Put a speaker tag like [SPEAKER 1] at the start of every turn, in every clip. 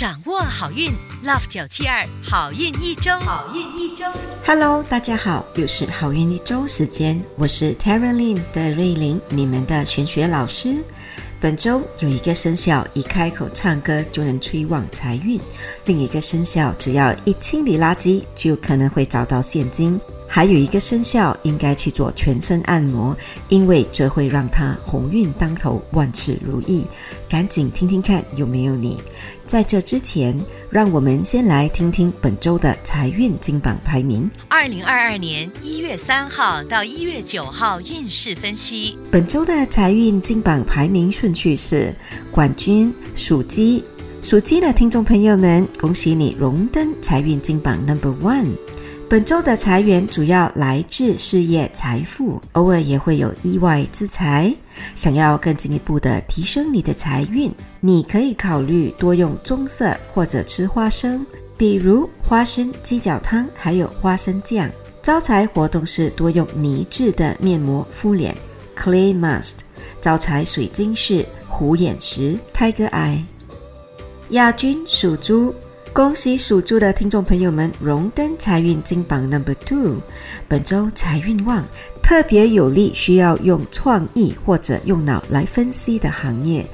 [SPEAKER 1] 掌握好运，Love 九七二好运一周，好运一周。
[SPEAKER 2] Hello，大家好，又是好运一周时间，我是 Tara Lin 的瑞玲，你们的玄学老师。本周有一个生肖一开口唱歌就能催旺财运，另一个生肖只要一清理垃圾就可能会找到现金，还有一个生肖应该去做全身按摩，因为这会让他鸿运当头，万事如意。赶紧听听看有没有你。在这之前，让我们先来听听本周的财运金榜排名。
[SPEAKER 1] 二零二二年一月三号到一月九号运势分析。
[SPEAKER 2] 本周的财运金榜排名顺序是：冠军属鸡，属鸡的听众朋友们，恭喜你荣登财运金榜 Number One。本周的财源主要来自事业财富，偶尔也会有意外之财。想要更进一步的提升你的财运，你可以考虑多用棕色或者吃花生，比如花生鸡脚汤，还有花生酱。招财活动是多用泥质的面膜敷脸 （clay mask）。招财水晶是虎眼石 （tiger eye）。亚军属猪。恭喜属猪的听众朋友们荣登财运金榜 Number Two，本周财运旺，特别有利需要用创意或者用脑来分析的行业，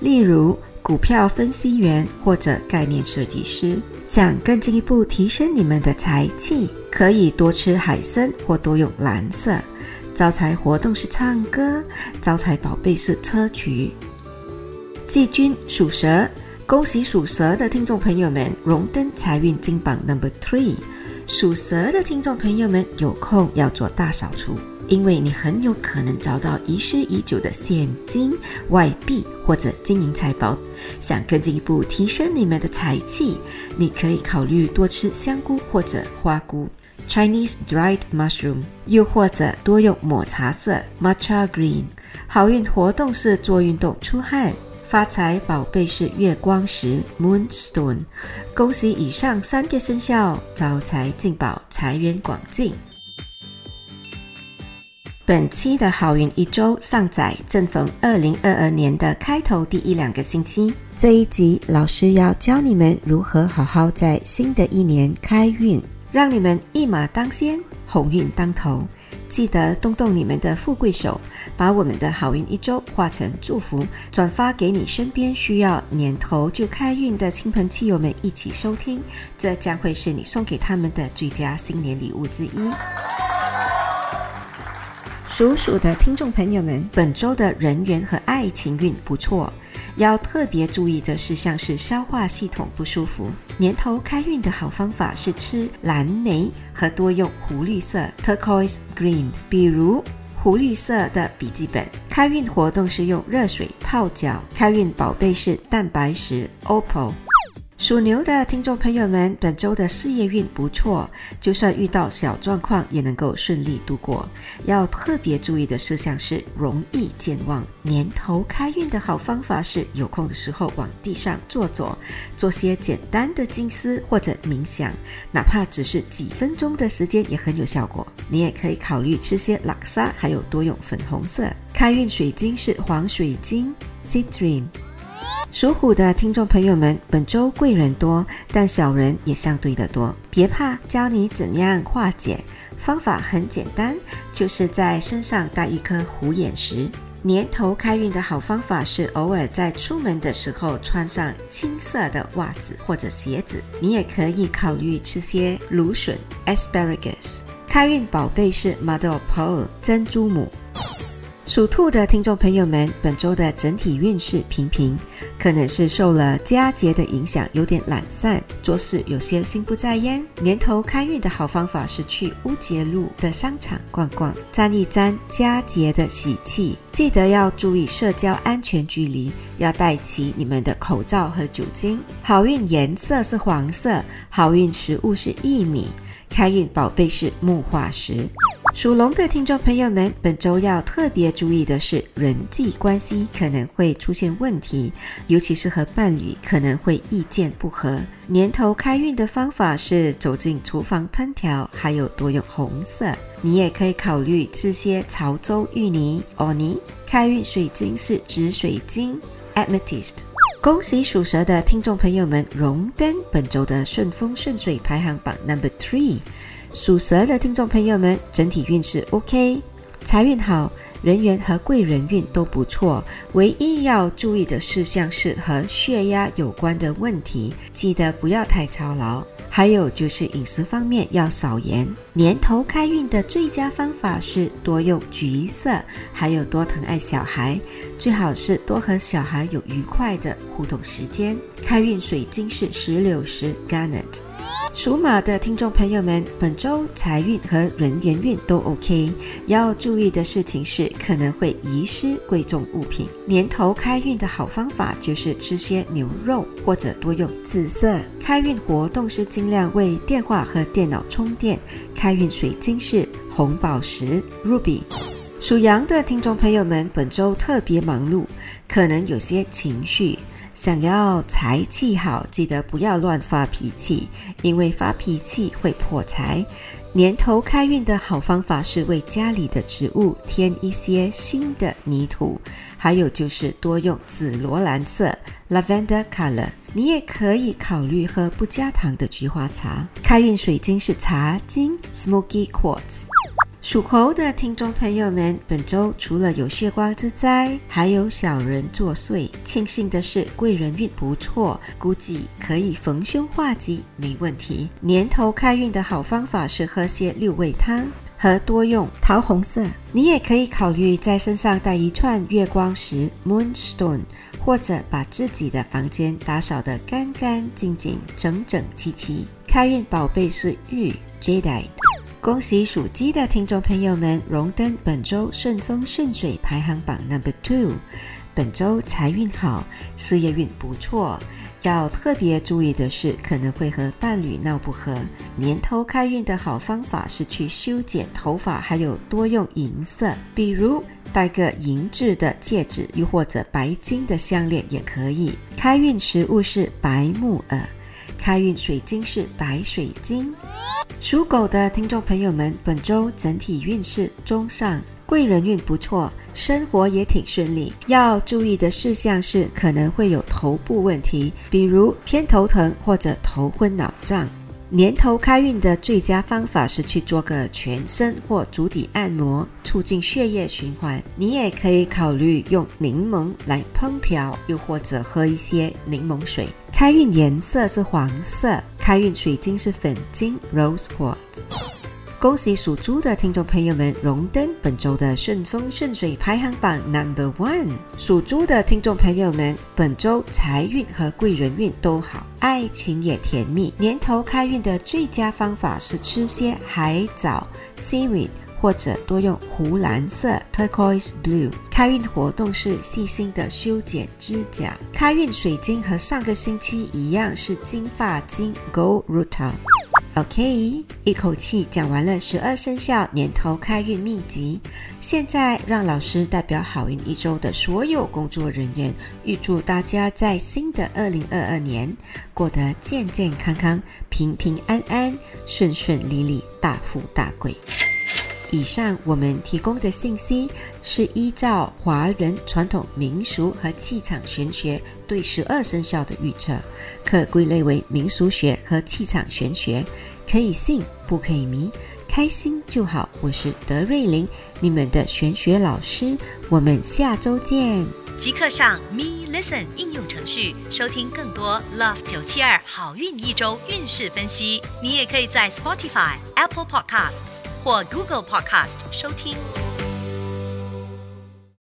[SPEAKER 2] 例如股票分析员或者概念设计师。想更进一步提升你们的财气，可以多吃海参或多用蓝色。招财活动是唱歌，招财宝贝是砗磲。季军属蛇。恭喜属蛇的听众朋友们荣登财运金榜 Number Three。属蛇的听众朋友们有空要做大扫除，因为你很有可能找到遗失已久的现金、外币或者金银财宝。想更进一步提升你们的财气，你可以考虑多吃香菇或者花菇 （Chinese dried mushroom），又或者多用抹茶色 （Matcha Green）。好运活动是做运动出汗。发财宝贝是月光石 （Moonstone）。恭喜以上三个生肖招财进宝，财源广进。本期的好运一周上载正逢二零二二年的开头第一两个星期。这一集老师要教你们如何好好在新的一年开运，让你们一马当先，鸿运当头。记得动动你们的富贵手，把我们的好运一周化成祝福，转发给你身边需要年头就开运的亲朋戚友们一起收听，这将会是你送给他们的最佳新年礼物之一。属鼠的听众朋友们，本周的人缘和爱情运不错。要特别注意的事项是消化系统不舒服。年头开运的好方法是吃蓝莓和多用湖绿色 （turquoise green），比如湖绿色的笔记本。开运活动是用热水泡脚。开运宝贝是蛋白石 （opal）。属牛的听众朋友们，本周的事业运不错，就算遇到小状况，也能够顺利度过。要特别注意的事项是容易健忘。年头开运的好方法是有空的时候往地上坐坐，做些简单的静思或者冥想，哪怕只是几分钟的时间也很有效果。你也可以考虑吃些拉沙，还有多用粉红色。开运水晶是黄水晶 （Citrine）。属虎的听众朋友们，本周贵人多，但小人也相对的多。别怕，教你怎样化解。方法很简单，就是在身上带一颗虎眼石。年头开运的好方法是偶尔在出门的时候穿上青色的袜子或者鞋子。你也可以考虑吃些芦笋 （asparagus）。开运宝贝是 Mother of Pearl 珍珠母。属兔的听众朋友们，本周的整体运势平平，可能是受了佳节的影响，有点懒散，做事有些心不在焉。年头开运的好方法是去乌节路的商场逛逛，沾一沾佳节的喜气。记得要注意社交安全距离，要带齐你们的口罩和酒精。好运颜色是黄色，好运食物是薏米，开运宝贝是木化石。属龙的听众朋友们，本周要特别注意的是人际关系可能会出现问题，尤其是和伴侣可能会意见不合。年头开运的方法是走进厨房烹调，还有多用红色。你也可以考虑吃些潮州芋泥、藕泥。开运水晶是紫水晶 （Amethyst）。恭喜属蛇的听众朋友们荣登本周的顺风顺水排行榜 Number Three。属蛇的听众朋友们整体运势 OK，财运好，人缘和贵人运都不错。唯一要注意的事项是和血压有关的问题，记得不要太操劳。还有就是饮食方面要少盐。年头开运的最佳方法是多用橘色，还有多疼爱小孩，最好是多和小孩有愉快的互动时间。开运水晶是石榴石 （Garnet）。属马的听众朋友们，本周财运和人缘运都 OK，要注意的事情是可能会遗失贵重物品。年头开运的好方法就是吃些牛肉或者多用紫色。开运活动是尽量为电话和电脑充电。开运水晶是红宝石 Ruby。属羊的听众朋友们，本周特别忙碌，可能有些情绪。想要财气好，记得不要乱发脾气，因为发脾气会破财。年头开运的好方法是为家里的植物添一些新的泥土，还有就是多用紫罗兰色 （lavender color）。你也可以考虑喝不加糖的菊花茶。开运水晶是茶晶 （smoky quartz）。属猴的听众朋友们，本周除了有血光之灾，还有小人作祟。庆幸的是，贵人运不错，估计可以逢凶化吉，没问题。年头开运的好方法是喝些六味汤和多用桃红色。你也可以考虑在身上带一串月光石 （Moonstone），或者把自己的房间打扫得干干净净、整整齐齐。开运宝贝是玉 （Jade）。恭喜属鸡的听众朋友们荣登本周顺风顺水排行榜 number two。本周财运好，事业运不错。要特别注意的是，可能会和伴侣闹不和。年头开运的好方法是去修剪头发，还有多用银色，比如戴个银质的戒指，又或者白金的项链也可以。开运食物是白木耳。开运水晶是白水晶。属狗的听众朋友们，本周整体运势中上，贵人运不错，生活也挺顺利。要注意的事项是，可能会有头部问题，比如偏头疼或者头昏脑胀。年头开运的最佳方法是去做个全身或足底按摩，促进血液循环。你也可以考虑用柠檬来烹调，又或者喝一些柠檬水。开运颜色是黄色，开运水晶是粉晶 （Rose Quartz）。恭喜属猪的听众朋友们荣登本周的顺风顺水排行榜 Number One。属猪的听众朋友们，本周财运和贵人运都好，爱情也甜蜜。年头开运的最佳方法是吃些海藻 （Seaweed） 或者多用湖蓝色 （Turquoise Blue）。开运活动是细心的修剪指甲。开运水晶和上个星期一样是金发晶 （Gold Rutil）。OK，一口气讲完了十二生肖年头开运秘籍。现在让老师代表好运一周的所有工作人员，预祝大家在新的二零二二年过得健健康康、平平安安、顺顺利利、大富大贵。以上我们提供的信息是依照华人传统民俗和气场玄学对十二生肖的预测，可归类为民俗学和气场玄学，可以信不可以迷，开心就好。我是德瑞琳，你们的玄学老师，我们下周见。
[SPEAKER 1] 即刻上 Me Listen 应用程序收听更多 Love 九七二好运一周运势分析。你也可以在 Spotify、Apple Podcasts 或 Google Podcast 收听。